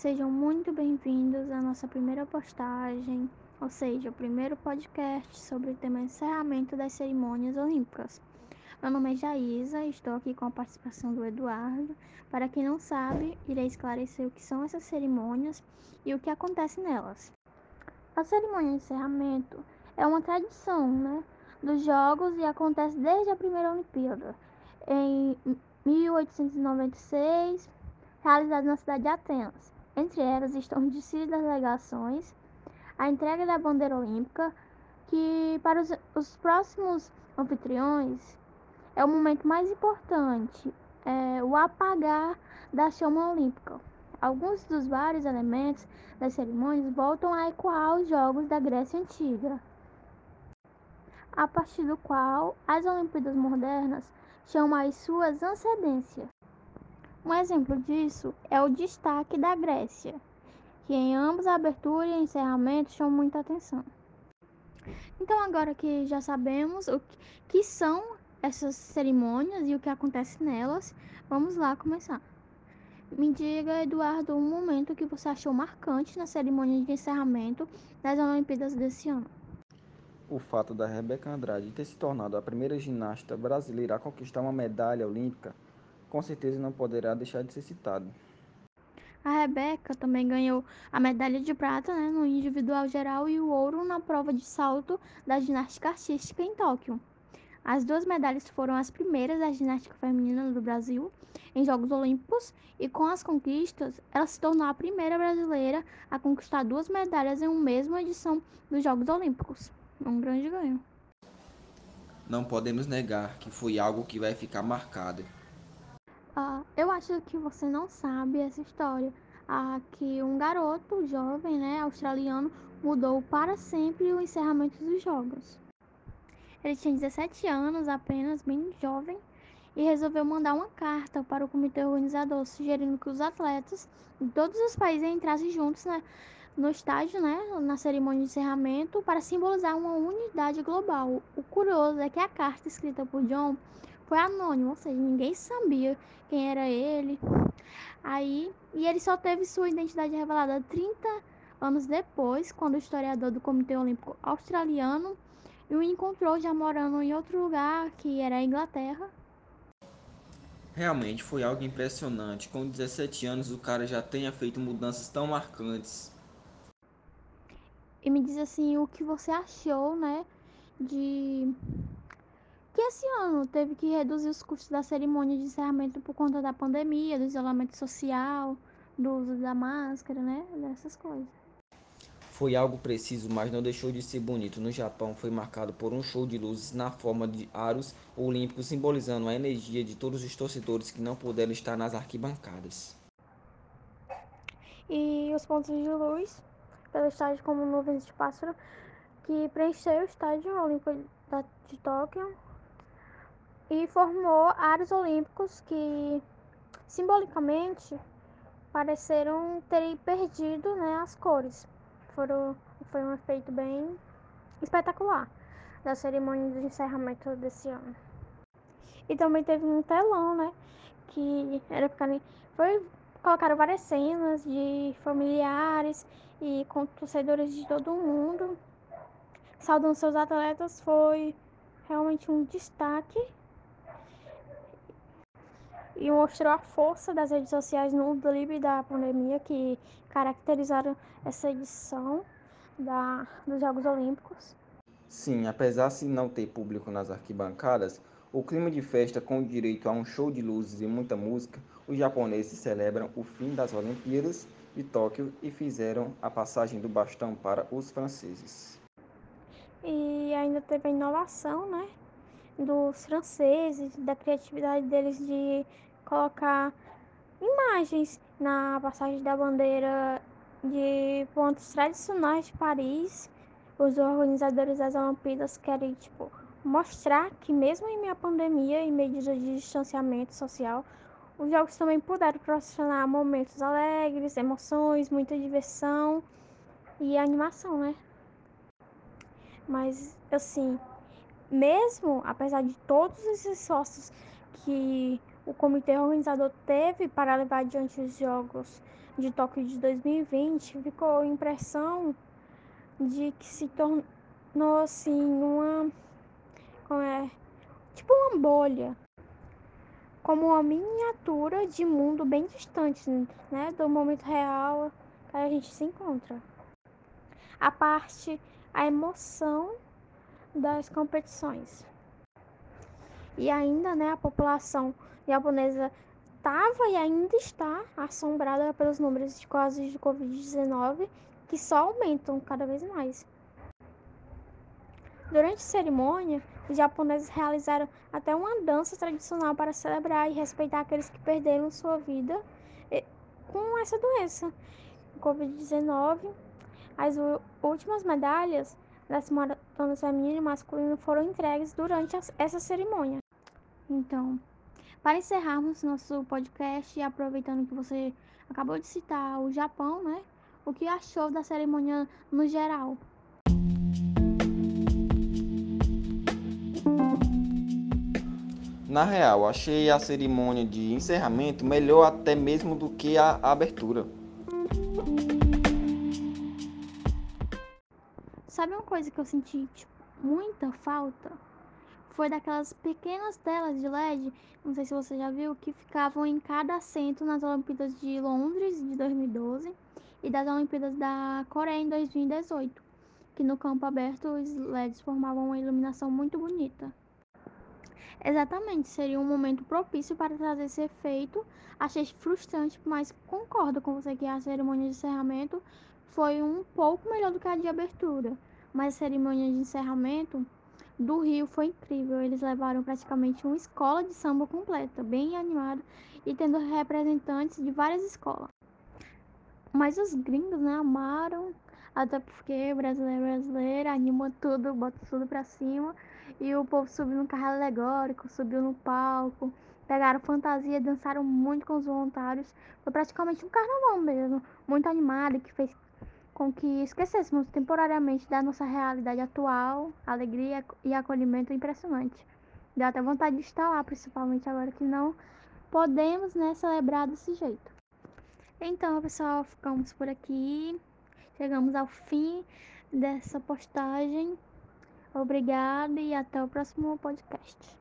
Sejam muito bem-vindos à nossa primeira postagem, ou seja, o primeiro podcast sobre o tema encerramento das cerimônias olímpicas. Meu nome é Jaísa e estou aqui com a participação do Eduardo. Para quem não sabe, irei esclarecer o que são essas cerimônias e o que acontece nelas. A cerimônia de encerramento é uma tradição né, dos Jogos e acontece desde a primeira Olimpíada, em 1896, realizada na cidade de Atenas. Entre elas estão o desfile das delegações, a entrega da bandeira olímpica, que para os, os próximos anfitriões é o momento mais importante, é o apagar da chama olímpica. Alguns dos vários elementos das cerimônias voltam a ecoar os jogos da Grécia Antiga, a partir do qual as Olimpíadas modernas chamam as suas antecedências. Um exemplo disso é o destaque da Grécia, que em ambos a abertura e encerramento chamam muita atenção. Então, agora que já sabemos o que são essas cerimônias e o que acontece nelas, vamos lá começar. Me diga, Eduardo, um momento que você achou marcante na cerimônia de encerramento das Olimpíadas desse ano. O fato da Rebeca Andrade ter se tornado a primeira ginasta brasileira a conquistar uma medalha olímpica com certeza não poderá deixar de ser citado. A Rebeca também ganhou a medalha de prata né, no individual geral e o ouro na prova de salto da ginástica artística em Tóquio. As duas medalhas foram as primeiras da ginástica feminina do Brasil em Jogos Olímpicos e com as conquistas, ela se tornou a primeira brasileira a conquistar duas medalhas em uma mesma edição dos Jogos Olímpicos. Um grande ganho. Não podemos negar que foi algo que vai ficar marcado Uh, eu acho que você não sabe essa história. Uh, que um garoto jovem, né, australiano, mudou para sempre o encerramento dos jogos. Ele tinha 17 anos apenas, bem jovem, e resolveu mandar uma carta para o comitê organizador, sugerindo que os atletas de todos os países entrassem juntos né, no estádio, né, na cerimônia de encerramento, para simbolizar uma unidade global. O curioso é que a carta escrita por John foi anônimo, ou seja, ninguém sabia quem era ele. Aí, e ele só teve sua identidade revelada 30 anos depois, quando o historiador do Comitê Olímpico Australiano o encontrou já morando em outro lugar, que era a Inglaterra. Realmente foi algo impressionante. Com 17 anos o cara já tenha feito mudanças tão marcantes. E me diz assim, o que você achou, né, de que esse ano teve que reduzir os custos da cerimônia de encerramento por conta da pandemia, do isolamento social, do uso da máscara, né? Dessas coisas. Foi algo preciso, mas não deixou de ser bonito. No Japão foi marcado por um show de luzes na forma de aros olímpicos, simbolizando a energia de todos os torcedores que não puderam estar nas arquibancadas. E os pontos de luz pelo estádio como nuvens de pássaro que preencheu o estádio olímpico de Tóquio e formou aros olímpicos que simbolicamente pareceram ter perdido né, as cores. Foram, foi um efeito bem espetacular da cerimônia de encerramento desse ano. E também teve um telão, né? Que era ficar. Foi. Colocaram várias cenas de familiares e com torcedores de todo mundo. Saudando seus atletas foi realmente um destaque e mostrou a força das redes sociais no drible da pandemia que caracterizaram essa edição da, dos Jogos Olímpicos. Sim, apesar de não ter público nas arquibancadas, o clima de festa com direito a um show de luzes e muita música, os japoneses celebram o fim das Olimpíadas de Tóquio e fizeram a passagem do bastão para os franceses. E ainda teve a inovação, né, dos franceses, da criatividade deles de colocar imagens na passagem da bandeira de pontos tradicionais de Paris. Os organizadores das Olimpíadas querem, tipo, mostrar que mesmo em meio à pandemia e medidas de distanciamento social, os jogos também puderam proporcionar momentos alegres, emoções, muita diversão e animação, né? Mas, assim, mesmo apesar de todos esses esforços que o comitê organizador teve para levar adiante os jogos de Tóquio de 2020, ficou a impressão de que se tornou assim uma como é tipo uma bolha como uma miniatura de mundo bem distante né do momento real que a gente se encontra. A parte a emoção das competições e ainda né a população japonesa estava e ainda está assombrada pelos números de casos de Covid-19 que só aumentam cada vez mais. Durante a cerimônia, os japoneses realizaram até uma dança tradicional para celebrar e respeitar aqueles que perderam sua vida com essa doença, Covid-19. As últimas medalhas das maratonas feminina e masculina foram entregues durante essa cerimônia. Então, para encerrarmos nosso podcast e aproveitando que você acabou de citar o Japão, né? O que achou da cerimônia no geral? Na real, achei a cerimônia de encerramento melhor até mesmo do que a abertura. Coisa que eu senti tipo, muita falta? foi daquelas pequenas telas de LED, não sei se você já viu, que ficavam em cada assento nas Olimpíadas de Londres de 2012 e das Olimpíadas da Coreia em 2018, que no campo aberto os LEDs formavam uma iluminação muito bonita. Exatamente, seria um momento propício para trazer esse efeito. Achei frustrante, mas concordo com você que a cerimônia de encerramento foi um pouco melhor do que a de abertura. Mas a cerimônia de encerramento do Rio foi incrível. Eles levaram praticamente uma escola de samba completa, bem animada e tendo representantes de várias escolas. Mas os gringos, né, amaram, até porque brasileiro brasileiro anima tudo, bota tudo pra cima. E o povo subiu no carro alegórico, subiu no palco, pegaram fantasia, dançaram muito com os voluntários. Foi praticamente um carnaval mesmo, muito animado, que fez com que esquecêssemos temporariamente da nossa realidade atual, alegria e acolhimento impressionante. Deu até vontade de estar lá, principalmente agora que não podemos né, celebrar desse jeito. Então, pessoal, ficamos por aqui. Chegamos ao fim dessa postagem. Obrigada e até o próximo podcast.